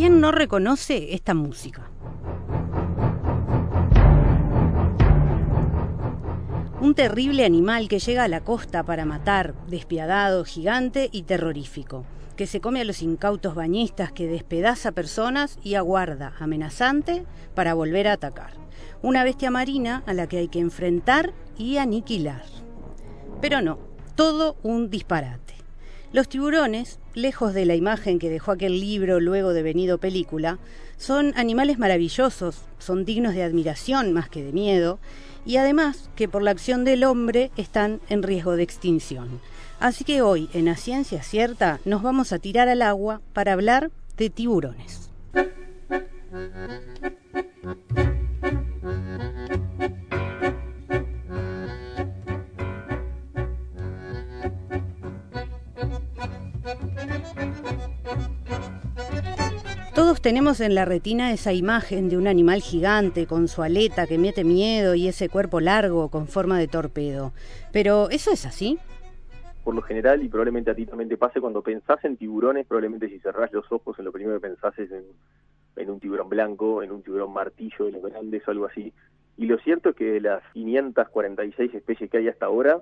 ¿Quién no reconoce esta música? Un terrible animal que llega a la costa para matar, despiadado, gigante y terrorífico, que se come a los incautos bañistas, que despedaza personas y aguarda, amenazante, para volver a atacar. Una bestia marina a la que hay que enfrentar y aniquilar. Pero no, todo un disparate. Los tiburones, lejos de la imagen que dejó aquel libro luego de venido película, son animales maravillosos, son dignos de admiración más que de miedo, y además que por la acción del hombre están en riesgo de extinción. Así que hoy, en la Ciencia Cierta, nos vamos a tirar al agua para hablar de tiburones. Todos tenemos en la retina esa imagen de un animal gigante con su aleta que mete miedo y ese cuerpo largo con forma de torpedo. Pero ¿eso es así? Por lo general, y probablemente a ti también te pase, cuando pensás en tiburones, probablemente si cerrás los ojos, en lo primero que pensás es en, un tiburón blanco, en un tiburón martillo de los grandes o algo así. Y lo cierto es que de las 546 especies que hay hasta ahora,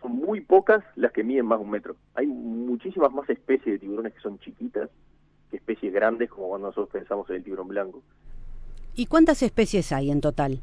son muy pocas las que miden más de un metro. Hay muchísimas más especies de tiburones que son chiquitas especies grandes como cuando nosotros pensamos en el tiburón blanco. ¿Y cuántas especies hay en total?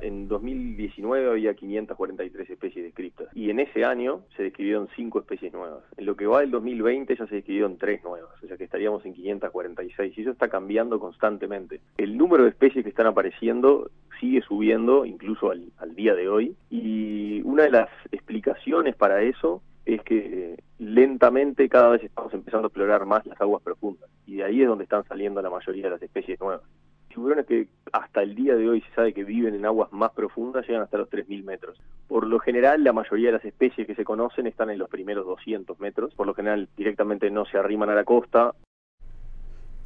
En 2019 había 543 especies descritas y en ese año se describieron 5 especies nuevas. En lo que va del 2020 ya se describieron 3 nuevas, o sea que estaríamos en 546 y eso está cambiando constantemente. El número de especies que están apareciendo sigue subiendo incluso al, al día de hoy y una de las explicaciones para eso es que lentamente cada vez estamos empezando a explorar más las aguas profundas y de ahí es donde están saliendo la mayoría de las especies nuevas. Tiburones que hasta el día de hoy se sabe que viven en aguas más profundas llegan hasta los 3.000 metros. Por lo general, la mayoría de las especies que se conocen están en los primeros 200 metros. Por lo general, directamente no se arriman a la costa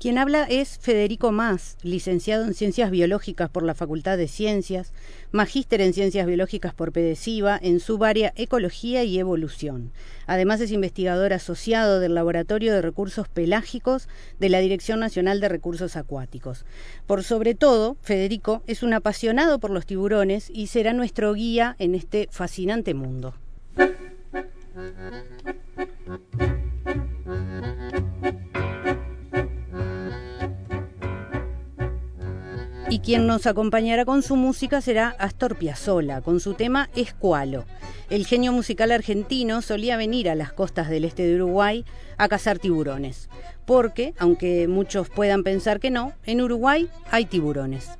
quien habla es Federico Más, licenciado en Ciencias Biológicas por la Facultad de Ciencias, magíster en Ciencias Biológicas por PEDESIVA en su área Ecología y Evolución. Además es investigador asociado del Laboratorio de Recursos Pelágicos de la Dirección Nacional de Recursos Acuáticos. Por sobre todo, Federico es un apasionado por los tiburones y será nuestro guía en este fascinante mundo. Y quien nos acompañará con su música será Astor Piazzolla, con su tema Escualo. El genio musical argentino solía venir a las costas del este de Uruguay a cazar tiburones, porque, aunque muchos puedan pensar que no, en Uruguay hay tiburones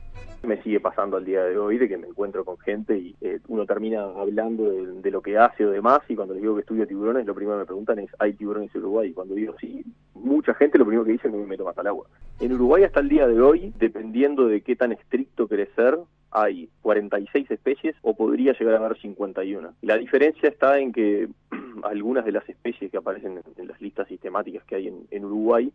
me sigue pasando al día de hoy de que me encuentro con gente y eh, uno termina hablando de, lo que hace o demás y cuando les digo que estudio tiburones lo primero que me preguntan es ¿hay tiburones en Uruguay? Y cuando digo sí, mucha gente lo primero que dice es que me meto más al agua. En Uruguay hasta el día de hoy, dependiendo de qué tan estricto ser, hay 46 especies o podría llegar a haber 51. La diferencia está en que algunas de las especies que aparecen en, las listas sistemáticas que hay en Uruguay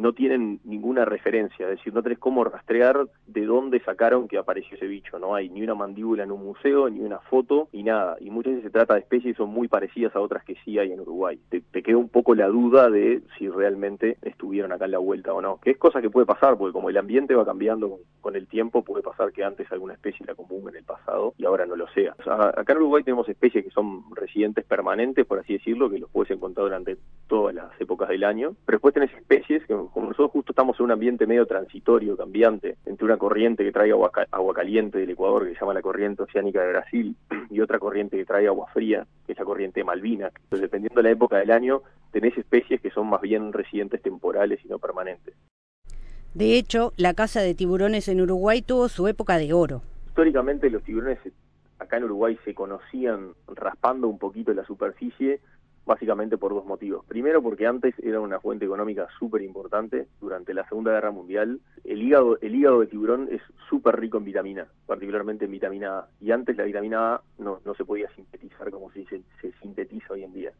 no tienen ninguna referencia, es decir, no tenés cómo rastrear de dónde sacaron que apareció ese bicho, no hay ni una mandíbula en un museo, ni una foto, ni nada, y muchas veces se trata de especies que son muy parecidas a otras que sí hay en Uruguay. Te, queda un poco la duda de si realmente estuvieron acá en la vuelta o no, que es cosa que puede pasar, porque como el ambiente va cambiando con, el tiempo, puede pasar que antes alguna especie era común en el pasado y ahora no lo sea. acá en Uruguay tenemos especies que son residentes permanentes, por así decirlo, que los puedes encontrar durante todas las épocas del año, pero después tenés especies que como nosotros justo estamos en un ambiente medio transitorio, cambiante, entre una corriente que trae agua, agua caliente del Ecuador, que se llama la corriente oceánica de Brasil, y otra corriente que trae agua fría, que es la corriente de Malvinas. Entonces, dependiendo de la época del año, tenés especies que son más bien residentes temporales y no permanentes. De hecho, la caza de tiburones en Uruguay tuvo su época de oro. Históricamente los tiburones acá en Uruguay se conocían raspando un poquito la superficie básicamente por dos motivos. Primero, porque antes era una fuente económica súper importante. Durante la Segunda Guerra Mundial, el hígado, el hígado de tiburón es súper rico en vitamina, particularmente en vitamina A. Y antes la vitamina A no, no se podía sintetizar como se, se sintetiza hoy en día.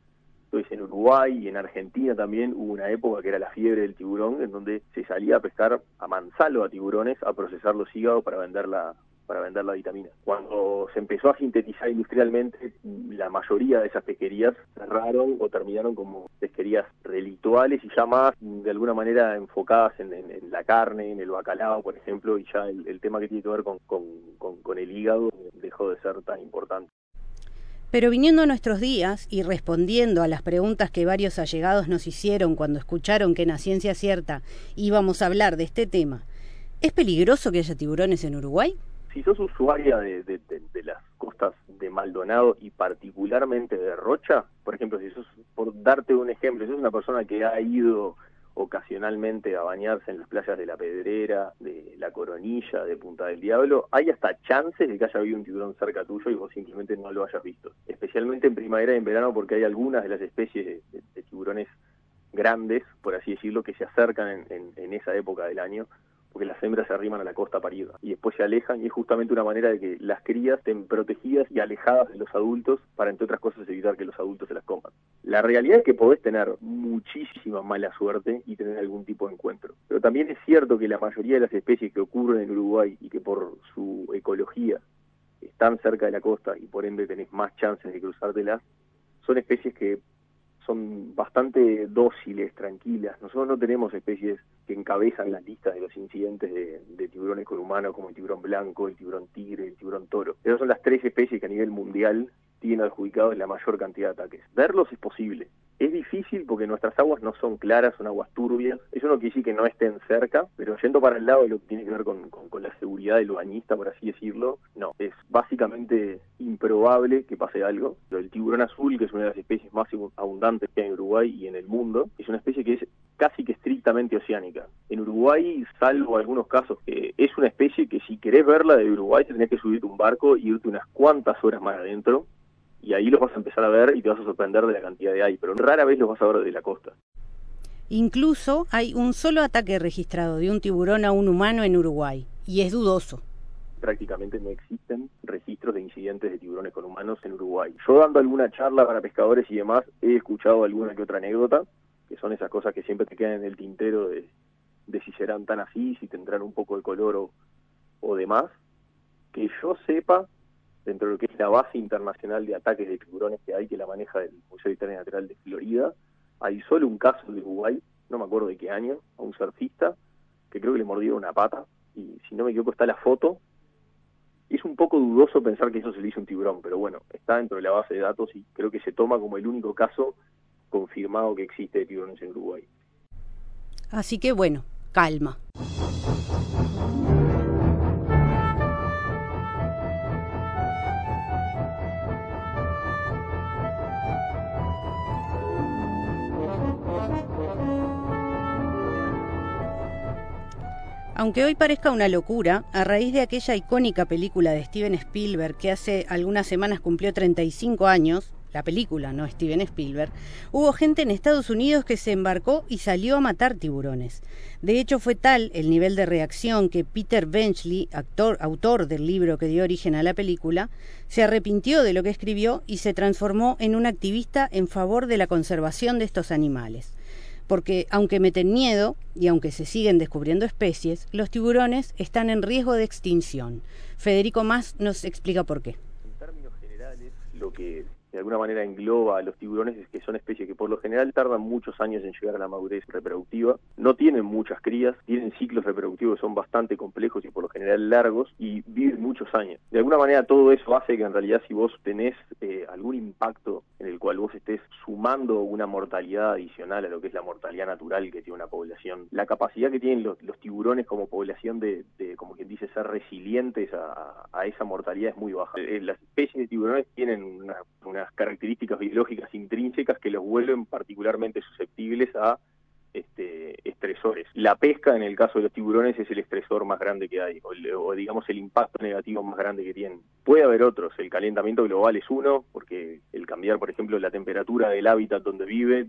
Entonces en Uruguay y en Argentina también hubo una época que era la fiebre del tiburón, en donde se salía a pescar a mansalvo a tiburones, a procesar los hígados para venderla para vender la vitamina. Cuando se empezó a sintetizar industrialmente, la mayoría de esas pesquerías cerraron o terminaron como pesquerías relictuales y ya más de alguna manera enfocadas en, la carne, en el bacalao, por ejemplo, y ya el, tema que tiene que ver con, con el hígado dejó de ser tan importante. Pero viniendo a nuestros días y respondiendo a las preguntas que varios allegados nos hicieron cuando escucharon que en la ciencia cierta íbamos a hablar de este tema, ¿es peligroso que haya tiburones en Uruguay? Si sos usuaria de, las costas de Maldonado y particularmente de Rocha, por ejemplo, si sos, por darte un ejemplo, si sos una persona que ha ido ocasionalmente a bañarse en las playas de La Pedrera, de La Coronilla, de Punta del Diablo, hay hasta chances de que haya habido un tiburón cerca tuyo y vos simplemente no lo hayas visto. Especialmente en primavera y en verano porque hay algunas de las especies de, tiburones grandes, por así decirlo, que se acercan en esa época del año porque las hembras se arriman a la costa parida y después se alejan y es justamente una manera de que las crías estén protegidas y alejadas de los adultos para entre otras cosas evitar que los adultos se las coman. La realidad es que podés tener muchísima mala suerte y tener algún tipo de encuentro, pero también es cierto que la mayoría de las especies que ocurren en Uruguay y que por su ecología están cerca de la costa y por ende tenés más chances de cruzártelas, son especies que son bastante dóciles, tranquilas. Nosotros no tenemos especies que encabezan las listas de los incidentes de, tiburones con humanos como el tiburón blanco, el tiburón tigre, el tiburón toro. Esas son las tres especies que a nivel mundial tienen adjudicados la mayor cantidad de ataques. Verlos es posible, es difícil porque nuestras aguas no son claras, son aguas turbias. Eso no quiere decir que no estén cerca, pero yendo para el lado de lo que tiene que ver con, la seguridad del bañista, por así decirlo, no. Es básicamente improbable que pase algo. El tiburón azul, que es una de las especies más abundantes que hay en Uruguay y en el mundo, es una especie que es casi que estrictamente oceánica. En Uruguay, salvo algunos casos, que es una especie que si querés verla de Uruguay, tenés que subirte un barco y irte unas cuantas horas más adentro y ahí los vas a empezar a ver y te vas a sorprender de la cantidad de hay, pero rara vez los vas a ver de la costa. Incluso hay un solo ataque registrado de un tiburón a un humano en Uruguay, y es dudoso. Prácticamente no existen registros de incidentes de tiburones con humanos en Uruguay. Yo dando alguna charla para pescadores y demás, he escuchado alguna que otra anécdota, que son esas cosas que siempre te quedan en el tintero de, de si serán tan así, si tendrán un poco de color o, o demás. Que yo sepa, dentro de lo que es la base internacional de ataques de tiburones que hay, que la maneja el Museo de Historia Natural de Florida. Hay solo un caso de Uruguay, no me acuerdo de qué año, a un surfista, que creo que le mordió una pata, y si no me equivoco está la foto. Es un poco dudoso pensar que eso se le hizo un tiburón, pero bueno, está dentro de la base de datos y creo que se toma como el único caso confirmado que existe de tiburones en Uruguay. Así que bueno, calma. Aunque hoy parezca una locura, a raíz de aquella icónica película de Steven Spielberg que hace algunas semanas cumplió 35 años, la película, no Steven Spielberg, hubo gente en Estados Unidos que se embarcó y salió a matar tiburones. De hecho, fue tal el nivel de reacción que Peter Benchley, actor, autor del libro que dio origen a la película, se arrepintió de lo que escribió y se transformó en un activista en favor de la conservación de estos animales porque aunque meten miedo y aunque se siguen descubriendo especies, los tiburones están en riesgo de extinción. Federico Más nos explica por qué. En términos generales, lo que de alguna manera engloba a los tiburones es que son especies que por lo general tardan muchos años en llegar a la madurez reproductiva, no tienen muchas crías, tienen ciclos reproductivos que son bastante complejos y por lo general largos y viven muchos años. De alguna manera todo eso hace que en realidad si vos tenés eh, algún impacto en el cual vos estés sumando una mortalidad adicional a lo que es la mortalidad natural que tiene una población, la capacidad que tienen los, tiburones como población de, como quien dice, ser resilientes a, esa mortalidad es muy baja. Eh, las especies de tiburones tienen una características biológicas intrínsecas que los vuelven particularmente susceptibles a este, estresores. La pesca, en el caso de los tiburones, es el estresor más grande que hay, o, digamos el impacto negativo más grande que tienen. Puede haber otros, el calentamiento global es uno, porque el cambiar, por ejemplo, la temperatura del hábitat donde vive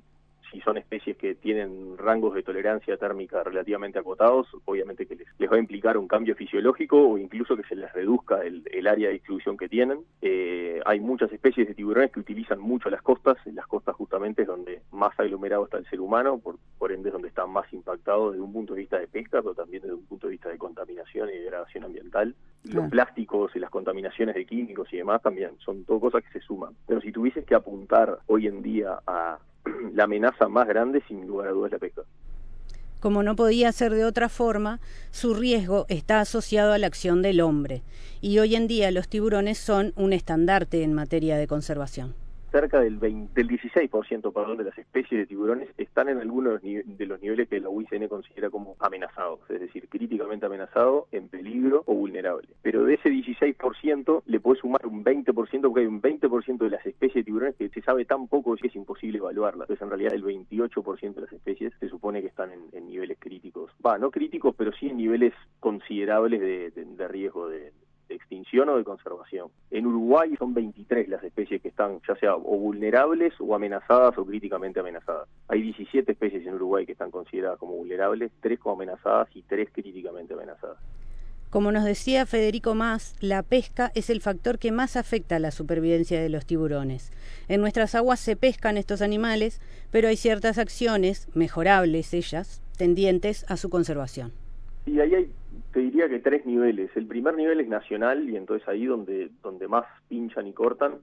si son especies que tienen rangos de tolerancia térmica relativamente acotados, obviamente que les, va a implicar un cambio fisiológico o incluso que se les reduzca el, área de distribución que tienen. Eh, hay muchas especies de tiburones que utilizan mucho las costas, las costas justamente es donde más aglomerado está el ser humano, por, por ende es donde están más impactados desde un punto de vista de pesca, pero también desde un punto de vista de contaminación y degradación ambiental. Los plásticos y las contaminaciones de químicos y demás también son todo cosas que se suman. Pero si tuvieses que apuntar hoy en día a la amenaza más grande, sin lugar a dudas, la pesca. Como no podía ser de otra forma, su riesgo está asociado a la acción del hombre, y hoy en día los tiburones son un estandarte en materia de conservación cerca del, 20, del 16% perdón, de las especies de tiburones están en algunos de los niveles que la UICN considera como amenazados, es decir, críticamente amenazado, en peligro o vulnerable. Pero de ese 16% le puede sumar un 20% porque hay un 20% de las especies de tiburones que se sabe tan poco que es imposible evaluarlas. Entonces, en realidad, el 28% de las especies se supone que están en, niveles críticos. Va, no críticos, pero sí en niveles considerables de riesgo de, extinción o de conservación. En Uruguay son 23 las especies que están ya sea o vulnerables o amenazadas o críticamente amenazadas. Hay 17 especies en Uruguay que están consideradas como vulnerables, 3 como amenazadas y 3 críticamente amenazadas. Como nos decía Federico Más, la pesca es el factor que más afecta a la supervivencia de los tiburones. En nuestras aguas se pescan estos animales, pero hay ciertas acciones, mejorables ellas, tendientes a su conservación. Y ahí hay te diría que tres niveles. El primer nivel es nacional y entonces ahí donde, donde más pinchan y cortan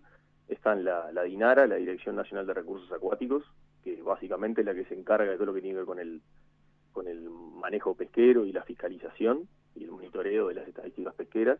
están la, DINARA, la Dirección Nacional de Recursos Acuáticos, que básicamente es la que se encarga de todo lo que tiene que ver con el, con el manejo pesquero y la fiscalización y el monitoreo de las estadísticas pesqueras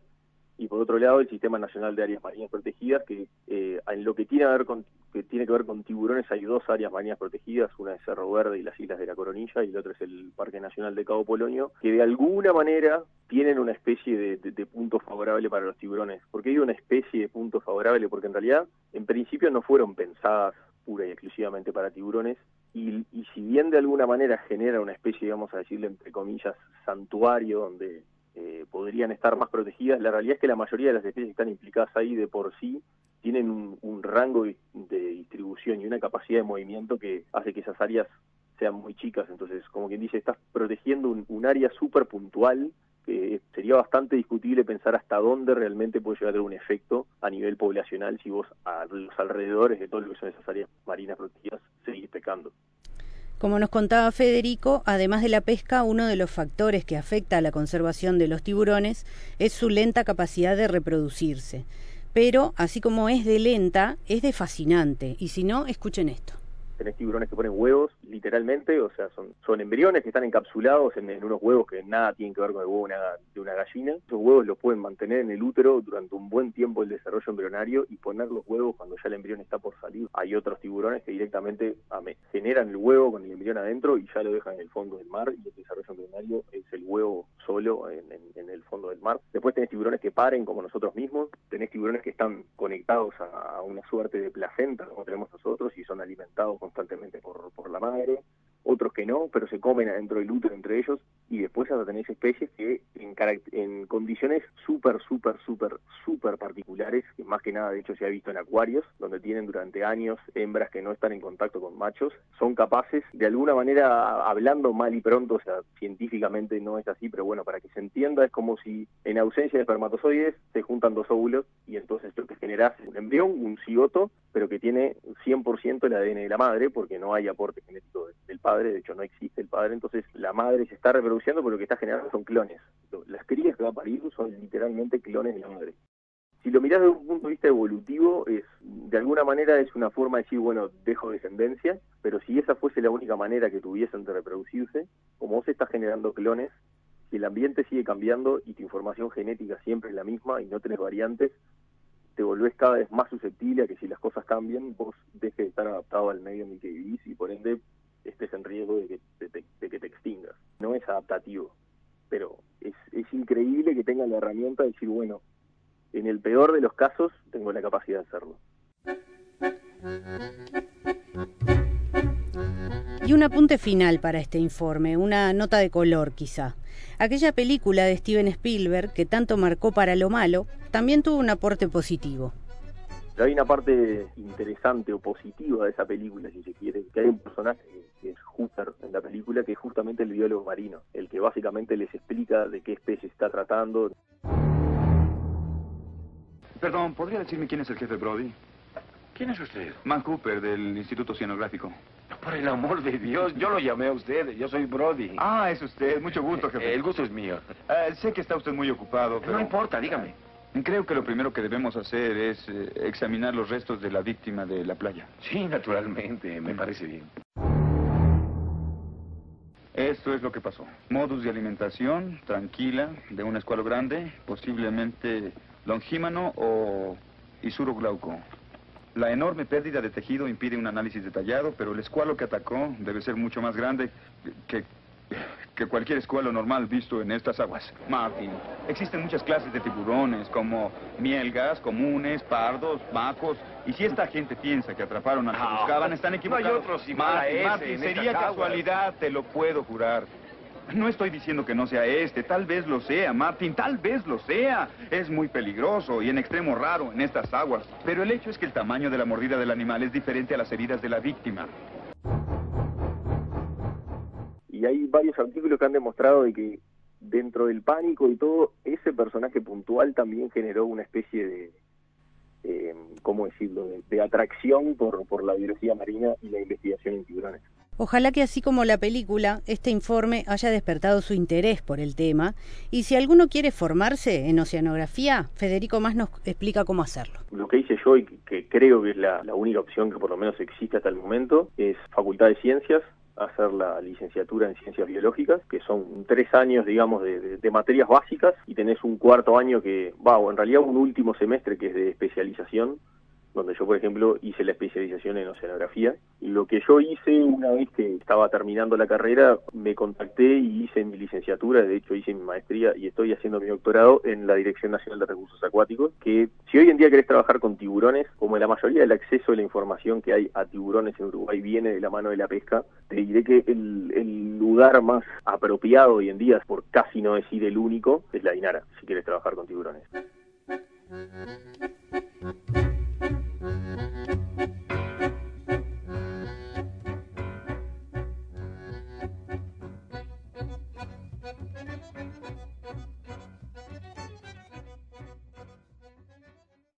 y por otro lado el Sistema Nacional de Áreas Marinas Protegidas, que eh, en lo que tiene, a ver con, que tiene que ver con tiburones hay dos áreas marinas protegidas, una es Cerro Verde y las Islas de la Coronilla, y la otra es el Parque Nacional de Cabo Polonio, que de alguna manera tienen una especie de, punto favorable para los tiburones. ¿Por qué digo una especie de punto favorable? Porque en realidad, en principio no fueron pensadas pura y exclusivamente para tiburones, y, y si bien de alguna manera genera una especie, digamos a decirle entre comillas, santuario donde eh, podrían estar más protegidas. La realidad es que la mayoría de las especies que están implicadas ahí de por sí tienen un, rango de distribución y una capacidad de movimiento que hace que esas áreas sean muy chicas. Entonces, como quien dice, estás protegiendo un, área súper puntual que sería bastante discutible pensar hasta dónde realmente puede llegar a tener un efecto a nivel poblacional si vos a los alrededores de todo lo que son esas áreas marinas protegidas seguís pecando. Como nos contaba Federico, además de la pesca, uno de los factores que afecta a la conservación de los tiburones es su lenta capacidad de reproducirse. Pero, así como es de lenta, es de fascinante. Y si no, escuchen esto tenés tiburones que ponen huevos, literalmente, o sea, son, embriones que están encapsulados en, unos huevos que nada tienen que ver con el huevo de una gallina. Esos huevos los pueden mantener en el útero durante un buen tiempo el desarrollo embrionario y poner los huevos cuando ya el embrión está por salir. Hay otros tiburones que directamente generan el huevo con el embrión adentro y ya lo dejan en el fondo del mar y el desarrollo embrionario es el huevo solo en, el fondo del mar. Después tenés tiburones que paren como nosotros mismos, tenés tiburones que están conectados a, una suerte de placenta como tenemos nosotros y son alimentados con constantemente por, por la madre, otros que no, pero se comen adentro del útero entre ellos, y después hasta tenés especies que en, condiciones súper, súper, súper, súper particulares, que más que nada de hecho se ha visto en acuarios, donde tienen durante años hembras que no están en contacto con machos, son capaces, de alguna manera, hablando mal y pronto, o sea, científicamente no es así, pero bueno, para que se entienda, es como si en ausencia de espermatozoides se juntan dos óvulos y entonces lo que generas es un embrión, un cigoto, pero que tiene 100% el ADN de la madre, porque no hay aporte genético del padre, de hecho no existe el padre, entonces la madre se está reproduciendo, pero lo que está generando son clones. Las crías que va a parir son literalmente clones de la madre. Si lo mirás desde un punto de vista evolutivo, es de alguna manera es una forma de decir, bueno, dejo descendencia, pero si esa fuese la única manera que tuviesen de reproducirse, como vos estás generando clones, si el ambiente sigue cambiando y tu información genética siempre es la misma y no tenés variantes, te volvés cada vez más susceptible a que si las cosas cambian, vos dejes de estar adaptado al medio en el que vivís y por ende estés en riesgo de que, de, que te extingas. No es adaptativo, pero es, es increíble que tengan la herramienta de decir, bueno, en el peor de los casos tengo la capacidad de hacerlo. Y un apunte final para este informe, una nota de color quizá. Aquella película de Steven Spielberg que tanto marcó para lo malo, también tuvo un aporte positivo. Pero hay una parte interesante o positiva de esa película, si se quiere, que hay un personaje que es Hooper en la película, que es justamente el biólogo marino, el que básicamente les explica de qué especie está tratando. Perdón, ¿podría decirme quién es el jefe Brody? ¿Quién es usted? Man Cooper, del Instituto Oceanográfico. Por el amor de Dios, yo lo llamé a usted. Yo soy Brody. Ah, es usted. Mucho gusto, jefe. El gusto es mío. Eh, sé que está usted muy ocupado, pero... No importa, dígame. Creo que lo primero que debemos hacer es eh, examinar los restos de la víctima de la playa. Sí, naturalmente. Me parece bien. Esto es lo que pasó. Modus de alimentación, tranquila, de un escualo grande, posiblemente longímano o glauco. La enorme pérdida de tejido impide un análisis detallado, pero el escualo que atacó debe ser mucho más grande que, que cualquier escualo normal visto en estas aguas. Martin, existen muchas clases de tiburones, como mielgas, comunes, pardos, macos, y si esta gente piensa que atraparon a los que buscaban, están equivocados. No hay otros Martin, Martin, sería casualidad, te lo puedo jurar. No estoy diciendo que no sea este, tal vez lo sea, Martin, tal vez lo sea. Es muy peligroso y en extremo raro en estas aguas. Pero el hecho es que el tamaño de la mordida del animal es diferente a las heridas de la víctima. Y hay varios artículos que han demostrado de que dentro del pánico y todo, ese personaje puntual también generó una especie de, eh, ¿cómo decirlo?, de, atracción por, por la biología marina y la investigación en tiburones. Ojalá que así como la película, este informe haya despertado su interés por el tema y si alguno quiere formarse en oceanografía, Federico más nos explica cómo hacerlo. Lo que hice yo y que creo que es la, única opción que por lo menos existe hasta el momento es Facultad de Ciencias, hacer la licenciatura en ciencias biológicas, que son tres años, digamos, de, materias básicas, y tenés un cuarto año que, va, o en realidad un último semestre que es de especialización, donde yo, por ejemplo, hice la especialización en oceanografía. Lo que yo hice una vez que estaba terminando la carrera, me contacté y hice mi licenciatura, de hecho hice mi maestría y estoy haciendo mi doctorado en la Dirección Nacional de Recursos Acuáticos, que si hoy en día querés trabajar con tiburones, como la mayoría del acceso de la información que hay a tiburones en Uruguay viene de la mano de la pesca, te diré que el, el lugar más apropiado hoy en día, por casi no decir el único, es la Dinara, si quieres trabajar con tiburones.